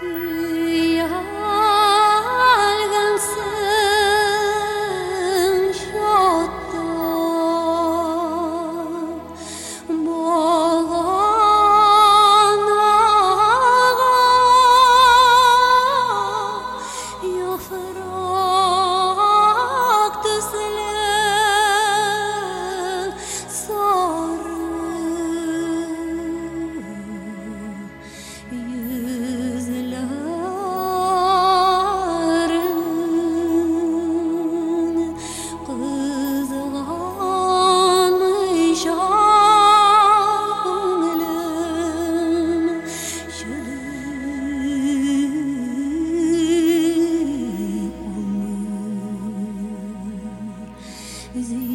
see. is